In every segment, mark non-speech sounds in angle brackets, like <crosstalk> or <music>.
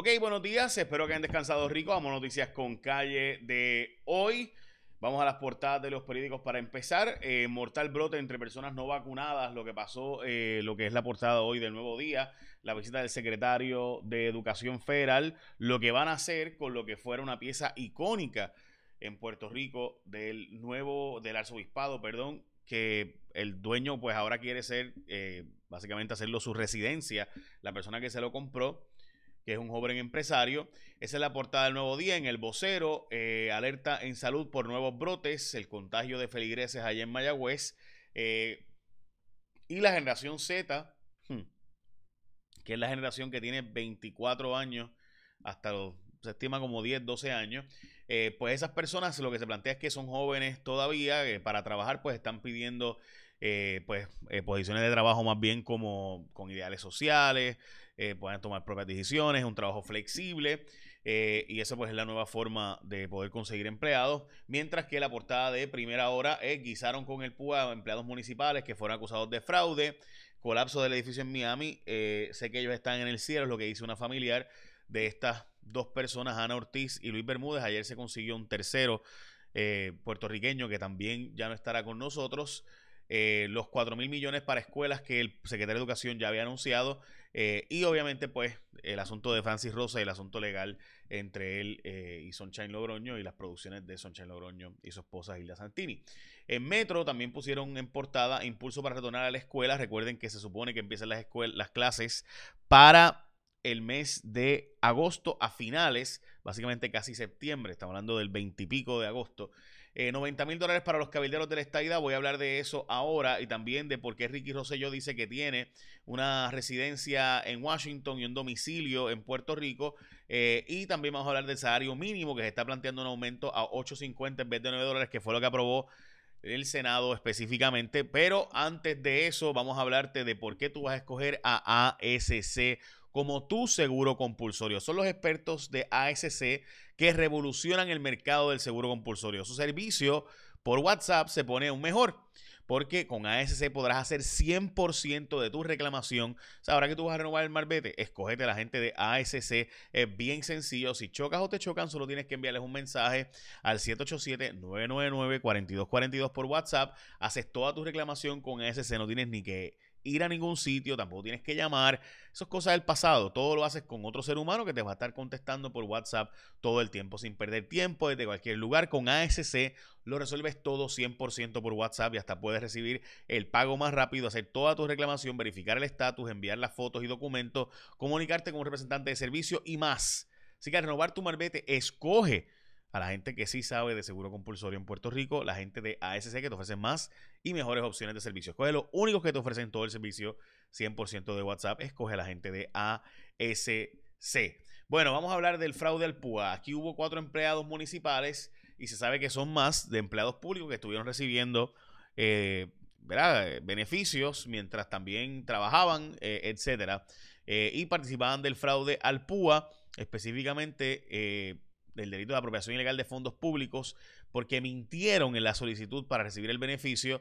Ok, buenos días, espero que hayan descansado rico. Vamos a noticias con calle de hoy. Vamos a las portadas de los periódicos para empezar. Eh, mortal brote entre personas no vacunadas, lo que pasó, eh, lo que es la portada hoy del nuevo día, la visita del secretario de Educación Federal, lo que van a hacer con lo que fuera una pieza icónica en Puerto Rico del nuevo, del arzobispado, perdón, que el dueño pues ahora quiere ser, eh, básicamente hacerlo su residencia, la persona que se lo compró que es un joven empresario. Esa es la portada del nuevo día. En el vocero, eh, alerta en salud por nuevos brotes, el contagio de feligreses allá en Mayagüez. Eh, y la generación Z, hmm, que es la generación que tiene 24 años hasta los, se estima como 10, 12 años. Eh, pues esas personas lo que se plantea es que son jóvenes todavía, para trabajar pues están pidiendo pues posiciones de trabajo más bien como con ideales sociales, eh, pueden tomar propias decisiones, un trabajo flexible. Eh, y esa pues es la nueva forma de poder conseguir empleados. Mientras que la portada de primera hora es guisaron con el PUA empleados municipales que fueron acusados de fraude, colapso del edificio en Miami. Eh, sé que ellos están en el cielo, es lo que dice una familiar de estas dos personas, Ana Ortiz y Luis Bermúdez. Ayer se consiguió un tercero puertorriqueño que también ya no estará con nosotros. Los 4 mil millones para escuelas que el secretario de Educación ya había anunciado eh, y obviamente, pues, el asunto de Francis Rosa y el asunto legal entre él eh, y Sunshine Logroño y las producciones de Sunshine Logroño y su esposa Hilda Santini. En Metro también pusieron en portada impulso para retornar a la escuela. Recuerden que se supone que empiezan las, las clases para el mes de agosto a finales, básicamente casi septiembre, estamos hablando del 20 y pico de agosto. 90 eh, mil dólares para los cabilderos de la estadidad. Voy a hablar de eso ahora y también de por qué Ricky Rosselló dice que tiene una residencia en Washington y un domicilio en Puerto Rico. Eh, y también vamos a hablar del salario mínimo que se está planteando un aumento a 8.50 en vez de 9 dólares, que fue lo que aprobó el Senado específicamente. Pero antes de eso, vamos a hablarte de por qué tú vas a escoger a ASC como tu seguro compulsorio. Son los expertos de ASC que revolucionan el mercado del seguro compulsorio. Su servicio por WhatsApp se pone aún mejor. Porque con ASC podrás hacer 100% de tu reclamación. O sea, ahora que tú vas a renovar el marbete, escogete a la gente de ASC. Es bien sencillo. Si chocas o te chocan, solo tienes que enviarles un mensaje al 787-999-4242 por WhatsApp. Haces toda tu reclamación con ASC. No tienes ni que ir a ningún sitio, tampoco tienes que llamar. Eso es cosa del pasado. Todo lo haces con otro ser humano que te va a estar contestando por WhatsApp todo el tiempo, sin perder tiempo desde cualquier lugar. Con ASC lo resuelves todo 100% por WhatsApp y hasta puedes recibir el pago más rápido, hacer toda tu reclamación, verificar el estatus, enviar las fotos y documentos, comunicarte con un representante de servicio y más. Así que renovar tu marbete, escoge a la gente que sí sabe de seguro compulsorio en Puerto Rico, la gente de ASC que te ofrece más y mejores opciones de servicio. Escoge los únicos que te ofrecen todo el servicio 100% de WhatsApp, escoge a la gente de ASC. Bueno, vamos a hablar del fraude al PUA. Aquí hubo cuatro empleados municipales y se sabe que son más de empleados públicos que estuvieron recibiendo eh, beneficios mientras también trabajaban, eh, etcétera, eh, y participaban del fraude al PUA, específicamente del delito de apropiación ilegal de fondos públicos porque mintieron en la solicitud para recibir el beneficio.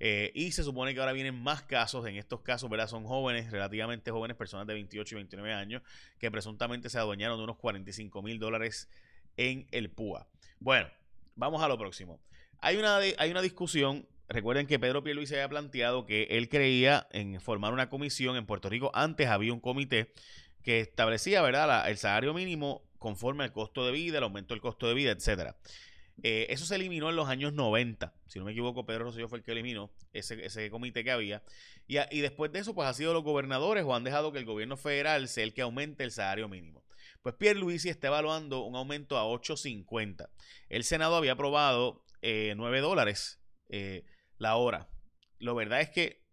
Eh, y se supone que ahora vienen más casos. En estos casos, ¿verdad? Son jóvenes, relativamente jóvenes, personas de 28 y 29 años, que presuntamente se adueñaron de unos 45 mil dólares en el PUA. Bueno, vamos a lo próximo. Hay una, hay una discusión. Recuerden que Pedro Pierluisi había planteado que él creía en formar una comisión en Puerto Rico. Antes había un comité que establecía, ¿verdad?, el salario mínimo conforme al costo de vida, el aumento del costo de vida, etcétera. Eh, eso se eliminó en los años 90. Si no me equivoco, Pedro Rosselló fue el que eliminó ese, comité que había. Y, después de eso, pues ha sido los gobernadores o han dejado que el gobierno federal sea el que aumente el salario mínimo. Pues Pierre Luisi está evaluando un aumento a 8.50. El Senado había aprobado 9 eh, dólares eh, la hora. Lo verdad es que,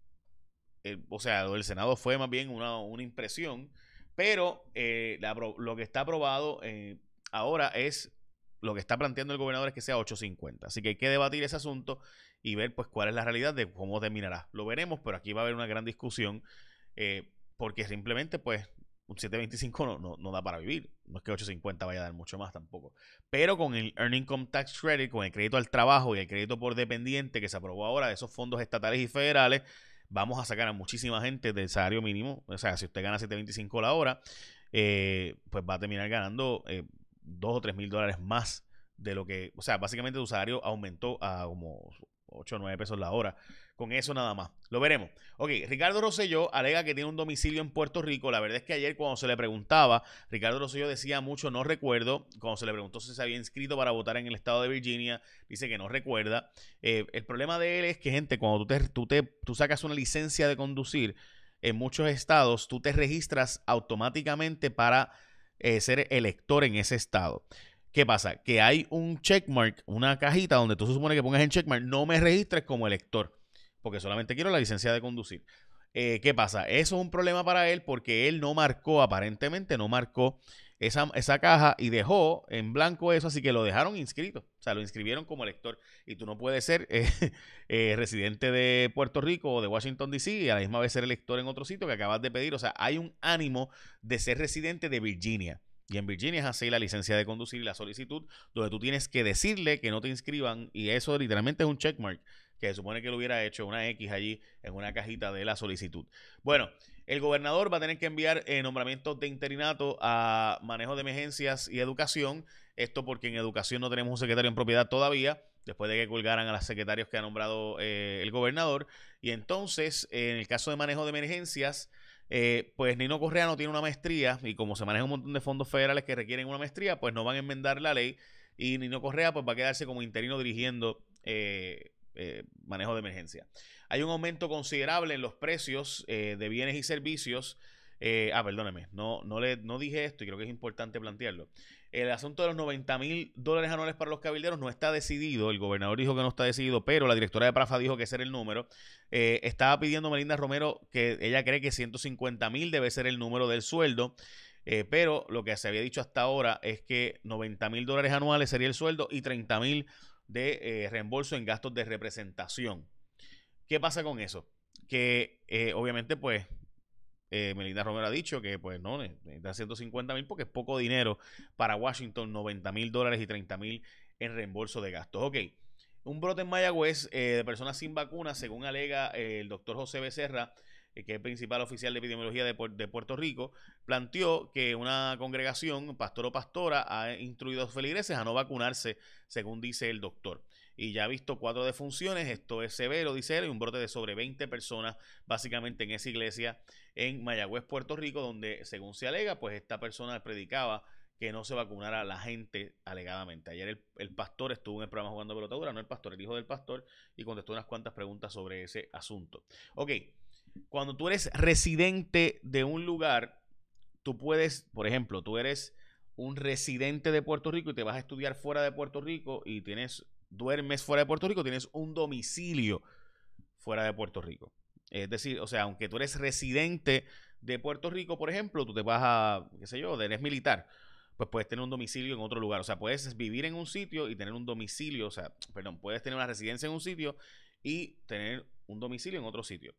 o sea, el Senado fue más bien una, una impresión pero eh, lo que está aprobado eh, ahora es, lo que está planteando el gobernador es que sea 8.50. Así que hay que debatir ese asunto y ver pues cuál es la realidad de cómo terminará. Lo veremos, pero aquí va a haber una gran discusión eh, porque simplemente pues un 725 no, no, da para vivir. No es que 850 vaya a dar mucho más tampoco. Pero con el Earning Income Tax Credit, con el crédito al trabajo y el crédito por dependiente que se aprobó ahora de esos fondos estatales y federales, vamos a sacar a muchísima gente del salario mínimo. O sea, si usted gana 7.25 la hora, eh, pues va a terminar ganando eh, dos o tres mil dólares más de lo que, o sea, básicamente tu salario aumentó a como 8 o 9 pesos la hora. Con eso nada más. Lo veremos. Ok, Ricardo Rosselló alega que tiene un domicilio en Puerto Rico. La verdad es que ayer cuando se le preguntaba, Ricardo Rosselló decía mucho, no recuerdo. Cuando se le preguntó si se había inscrito para votar en el estado de Virginia, dice que no recuerda. Eh, el problema de él es que, gente, cuando tú, te, tú, te, tú sacas una licencia de conducir, en muchos estados tú te registras automáticamente para eh, ser elector en ese estado. ¿Qué pasa? Que hay un checkmark, una cajita donde tú se supone que pongas en checkmark, no me registres como elector porque solamente quiero la licencia de conducir. Eh, ¿Qué pasa? Eso es un problema para él porque él no marcó, aparentemente no marcó esa, esa, caja y dejó en blanco eso, así que lo dejaron inscrito. O sea, lo inscribieron como elector. Y tú no puedes ser eh, <laughs> eh, residente de Puerto Rico o de Washington, D.C. y a la misma vez ser elector en otro sitio que acabas de pedir. O sea, hay un ánimo de ser residente de Virginia. Y en Virginia es así la licencia de conducir y la solicitud, donde tú tienes que decirle que no te inscriban. Y eso literalmente es un checkmark que se supone que lo hubiera hecho una X allí en una cajita de la solicitud. Bueno, el gobernador va a tener que enviar eh, nombramientos de interinato a manejo de emergencias y educación. Esto porque en educación no tenemos un secretario en propiedad todavía, después de que colgaran a los secretarios que ha nombrado eh, el gobernador. Y entonces, en el caso de manejo de emergencias, eh, pues Nino Correa no tiene una maestría y como se maneja un montón de fondos federales que requieren una maestría, pues no van a enmendar la ley y Nino Correa pues va a quedarse como interino dirigiendo eh, eh, manejo de emergencia. Hay un aumento considerable en los precios eh, de bienes y servicios. Eh, ah, perdóneme, no, no, le, no dije esto y creo que es importante plantearlo. El asunto de los 90 mil dólares anuales para los cabilderos no está decidido. El gobernador dijo que no está decidido, pero la directora de Prafa dijo que ese era el número. estaba pidiendo Melinda Romero que ella cree que 150 mil debe ser el número del sueldo. pero lo que se había dicho hasta ahora es que 90 mil dólares anuales sería el sueldo y 30 mil de eh, reembolso en gastos de representación. ¿Qué pasa con eso? Que eh, obviamente, pues, eh, Melinda Romero ha dicho que, pues, no, necesita 150 mil porque es poco dinero para Washington, 90 mil dólares y 30 mil en reembolso de gastos. Ok, un brote en Mayagüez de personas sin vacunas, según alega el doctor José Becerra, que es principal oficial de epidemiología de, Puerto Rico, planteó que una congregación, pastor o pastora, ha instruido a los feligreses a no vacunarse, según dice el doctor. Y ya ha visto cuatro defunciones, esto es severo, dice él, y un brote de sobre 20 personas, básicamente en esa iglesia en Mayagüez, Puerto Rico, donde, según se alega, pues esta persona predicaba que no se vacunara la gente alegadamente. Ayer el, pastor estuvo en el programa jugando pelotadura, no el pastor, el hijo del pastor, y contestó unas cuantas preguntas sobre ese asunto. Ok, cuando tú eres residente de un lugar, tú puedes, por ejemplo, tú eres un residente de Puerto Rico y te vas a estudiar fuera de Puerto Rico y tienes, duermes fuera de Puerto Rico, tienes un domicilio fuera de Puerto Rico. Es decir, o sea, aunque tú eres residente de Puerto Rico, por ejemplo, tú te vas a, qué sé yo, eres militar, pues puedes tener un domicilio en otro lugar. O sea, puedes vivir en un sitio y tener un domicilio, o sea, perdón, puedes tener una residencia en un sitio y tener un domicilio en otro sitio.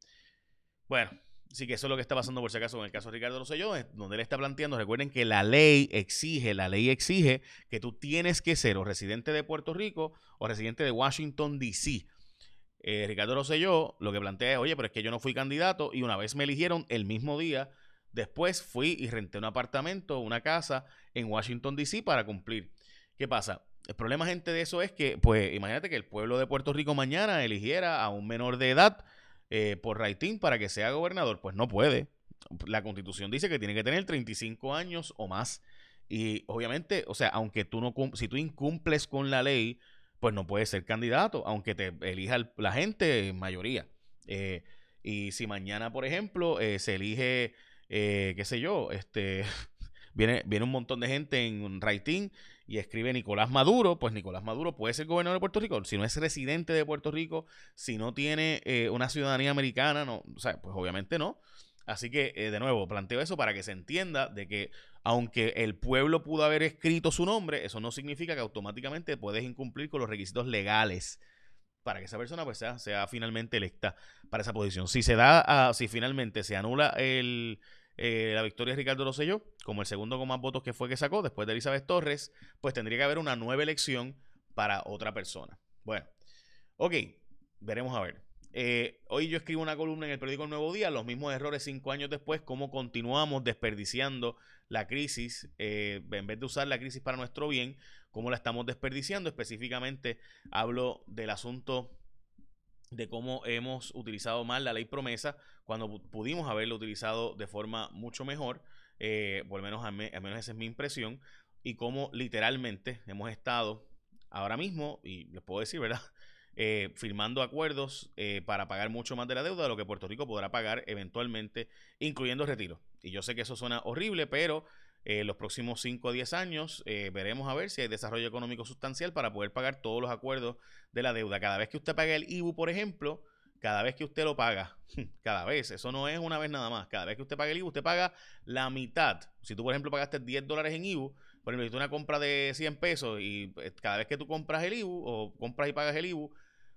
Bueno, sí que eso es lo que está pasando por si acaso en el caso de Ricardo Rosselló, donde él está planteando, recuerden que la ley exige, la ley exige que tú tienes que ser o residente de Puerto Rico o residente de Washington, D.C. Eh, Ricardo Rosselló lo que plantea es, oye, pero es que yo no fui candidato y una vez me eligieron el mismo día, después fui y renté un apartamento, una casa en Washington, D.C. para cumplir. ¿Qué pasa? El problema, gente, de eso es que, pues, imagínate que el pueblo de Puerto Rico mañana eligiera a un menor de edad eh, por rating para que sea gobernador, pues no puede. La constitución dice que tiene que tener 35 años o más. Y obviamente, o sea, aunque tú no, si tú incumples con la ley, pues no puedes ser candidato, aunque te elija la gente en mayoría. Eh, y si mañana, por ejemplo, eh, se elige, qué sé yo, este, <laughs> viene, viene un montón de gente en rating y escribe Nicolás Maduro, pues Nicolás Maduro puede ser gobernador de Puerto Rico, si no es residente de Puerto Rico, si no tiene eh, una ciudadanía americana, no, o sea, pues obviamente no. Así que, eh, de nuevo, planteo eso para que se entienda de que aunque el pueblo pudo haber escrito su nombre, eso no significa que automáticamente puedes incumplir con los requisitos legales para que esa persona pues sea, sea finalmente electa para esa posición. Si se da, si finalmente se anula el, eh, la victoria de Ricardo Rosselló, como el segundo con más votos que fue que sacó después de Elizabeth Torres, pues tendría que haber una nueva elección para otra persona. Bueno, ok, veremos a ver. eh, hoy yo escribo una columna en el periódico Nuevo Día, los mismos errores cinco años después, cómo continuamos desperdiciando la crisis, eh, en vez de usar la crisis para nuestro bien, cómo la estamos desperdiciando. Específicamente hablo del asunto de cómo hemos utilizado mal la ley promesa cuando pudimos haberlo utilizado de forma mucho mejor, eh, por lo menos al menos esa es mi impresión, y cómo literalmente hemos estado ahora mismo, y les puedo decir, ¿verdad? <laughs> Eh, firmando acuerdos eh, para pagar mucho más de la deuda de lo que Puerto Rico podrá pagar eventualmente, incluyendo retiro. Y yo sé que eso suena horrible, pero eh, los próximos 5 o 10 años veremos a ver si hay desarrollo económico sustancial para poder pagar todos los acuerdos de la deuda. Cada vez que usted pague el IBU, por ejemplo, cada vez que usted lo paga, <laughs> cada vez, eso no es una vez nada más, cada vez que usted pague el IBU, usted paga la mitad. Si tú, por ejemplo, pagaste 10 dólares en IBU, por ejemplo, si tú una compra de 100 pesos y cada vez que tú compras el IBU o compras y pagas el IBU,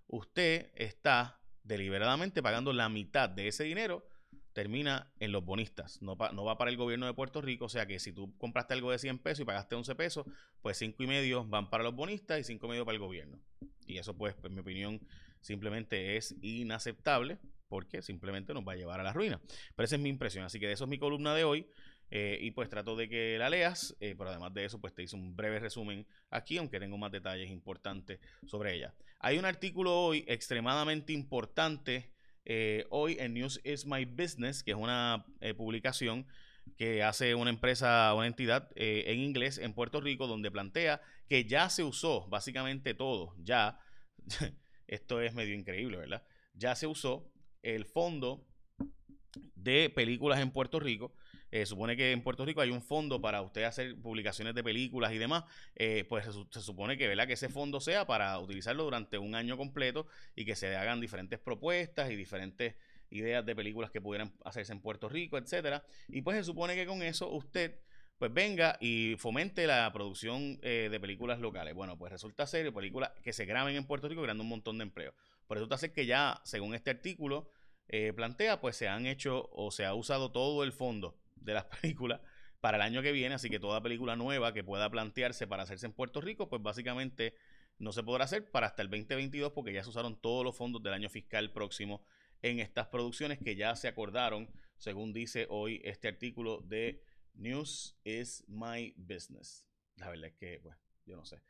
usted está deliberadamente pagando la mitad de ese dinero, termina en los bonistas, no, no va para el gobierno de Puerto Rico, o sea que si tú compraste algo de 100 pesos y pagaste 11 pesos, pues 5 y medio van para los bonistas y 5 y medio para el gobierno. Y eso pues, en mi opinión, simplemente es inaceptable porque simplemente nos va a llevar a la ruina. Pero esa es mi impresión, así que de eso es mi columna de hoy. Eh, y pues trato de que la leas, eh, pero además de eso, pues te hice un breve resumen aquí, aunque tengo más detalles importantes sobre ella. Hay un artículo hoy extremadamente importante, eh, hoy en News is My Business, que es una publicación que hace una empresa, una entidad en inglés en Puerto Rico, donde plantea que ya se usó básicamente todo, ya, <laughs> esto es medio increíble, ¿verdad? Ya se usó el fondo de películas en Puerto Rico eh, supone que en Puerto Rico hay un fondo para usted hacer publicaciones de películas y demás, eh, pues se, supone que, ¿verdad? que ese fondo sea para utilizarlo durante un año completo y que se hagan diferentes propuestas y diferentes ideas de películas que pudieran hacerse en Puerto Rico, etcétera. Y pues se supone que con eso usted pues venga y fomente la producción eh, de películas locales. Bueno, pues resulta ser películas que se graben en Puerto Rico creando un montón de empleo. Por resulta ser que ya, según este artículo, plantea, pues se han hecho o se ha usado todo el fondo de las <laughs> películas para el año que viene, así que toda película nueva que pueda plantearse para hacerse en Puerto Rico, pues básicamente no se podrá hacer para hasta el 2022 porque ya se usaron todos los fondos del año fiscal próximo en estas producciones que ya se acordaron, según dice hoy este artículo de News is My Business. La verdad es que, pues, yo no sé.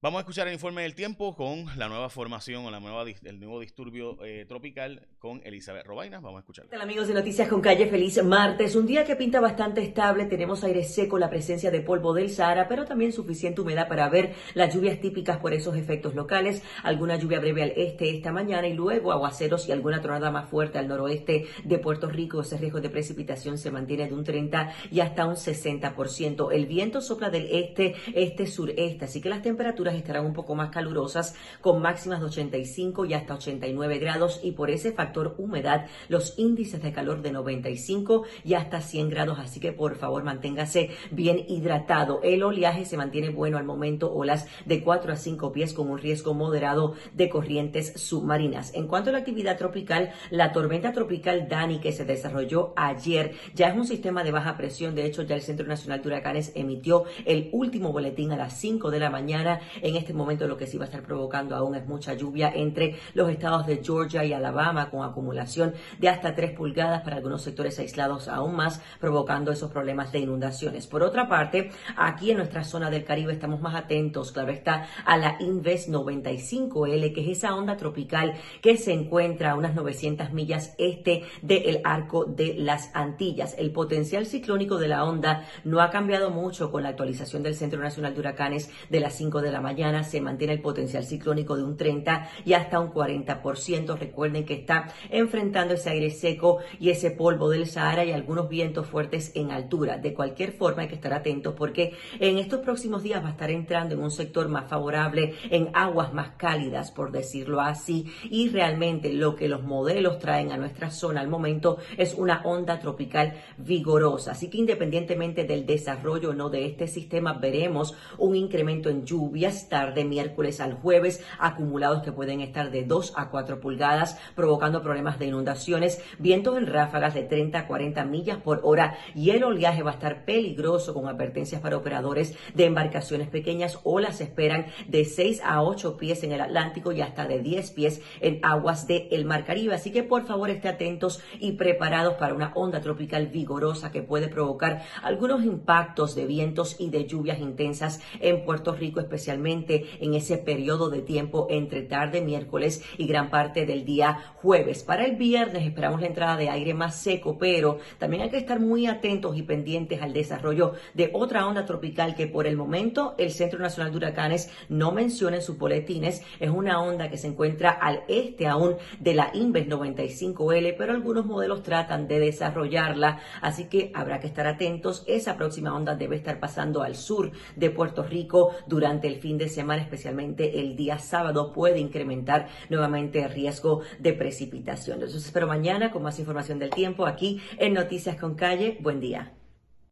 Vamos a escuchar el informe del tiempo con la nueva formación o la nueva, el nuevo disturbio eh, tropical con Elizabeth Robaina. Vamos a escuchar. Hola amigos de Noticias con Calle, feliz martes. Un día que pinta bastante estable, tenemos aire seco, la presencia de polvo del Sahara, pero también suficiente humedad para ver las lluvias típicas por esos efectos locales. Alguna lluvia breve al este esta mañana y luego aguaceros y alguna tronada más fuerte al noroeste de Puerto Rico. Ese riesgo de precipitación se mantiene de un 30 y hasta un 60%. El viento sopla del este, este, sureste, así que las temperaturas estarán un poco más calurosas con máximas de 85 y hasta 89 grados y por ese factor humedad los índices de calor de 95 y hasta 100 grados, así que por favor manténgase bien hidratado. El oleaje se mantiene bueno al momento, olas de 4 a 5 pies con un riesgo moderado de corrientes submarinas. En cuanto a la actividad tropical, la tormenta tropical Dani que se desarrolló ayer ya es un sistema de baja presión, de hecho ya el Centro Nacional de Huracanes emitió el último boletín a las 5 de la mañana en este momento lo que sí va a estar provocando aún es mucha lluvia entre los estados de Georgia y Alabama con acumulación de hasta 3 pulgadas para algunos sectores aislados aún más provocando esos problemas de inundaciones. Por otra parte, aquí en nuestra zona del Caribe estamos más atentos, claro está, a la Inves 95L, que es esa onda tropical que se encuentra a unas 900 millas este del arco de las Antillas. El potencial ciclónico de la onda no ha cambiado mucho con la actualización del Centro Nacional de Huracanes de las 5 de la mañana se mantiene el potencial ciclónico de un 30 y hasta un 40%. Recuerden que está enfrentando ese aire seco y ese polvo del Sahara y algunos vientos fuertes en altura. De cualquier forma hay que estar atentos porque en estos próximos días va a estar entrando en un sector más favorable, en aguas más cálidas, por decirlo así, y realmente lo que los modelos traen a nuestra zona al momento es una onda tropical vigorosa. Así que independientemente del desarrollo o no de este sistema, veremos un incremento en lluvias lluvias tarde miércoles al jueves, acumulados que pueden estar de 2 a 4 pulgadas, provocando problemas de inundaciones, vientos en ráfagas de 30 a 40 millas por hora y el oleaje va a estar peligroso con advertencias para operadores de embarcaciones pequeñas. Olas esperan de 6 a 8 pies en el Atlántico y hasta de 10 pies en aguas del Mar Caribe. Así que por favor esté atentos y preparados para una onda tropical vigorosa que puede provocar algunos impactos de vientos y de lluvias intensas en Puerto Rico, especialmente en ese periodo de tiempo entre tarde miércoles y gran parte del día jueves. Para el viernes esperamos la entrada de aire más seco, pero también hay que estar muy atentos y pendientes al desarrollo de otra onda tropical que por el momento el Centro Nacional de Huracanes no menciona en sus boletines. Es una onda que se encuentra al este aún de la Inves 95L, pero algunos modelos tratan de desarrollarla, así que habrá que estar atentos. Esa próxima onda debe estar pasando al sur de Puerto Rico durante el fin de semana, especialmente el día sábado, puede incrementar nuevamente el riesgo de precipitación. Entonces espero mañana con más información del tiempo aquí en Noticias con Calle. Buen día.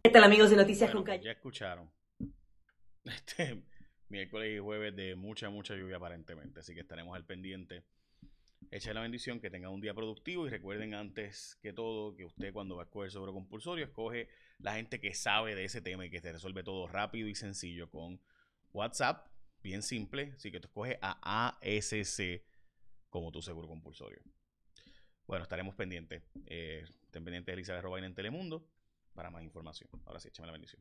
¿Qué tal amigos de Noticias con Calle? Ya escucharon. <laughs> Este miércoles y jueves de mucha, mucha lluvia aparentemente, así que estaremos al pendiente. Echa la bendición, que tengan un día productivo y recuerden antes que todo que usted cuando va a escoger sobre compulsorio escoge la gente que sabe de ese tema y que te resuelve todo rápido y sencillo con WhatsApp, bien simple, así que tú escoges a ASC como tu seguro compulsorio. Bueno, estaremos pendientes. Eh, estén pendientes de Elizabeth Robaina en Telemundo para más información. Ahora sí, échame la bendición.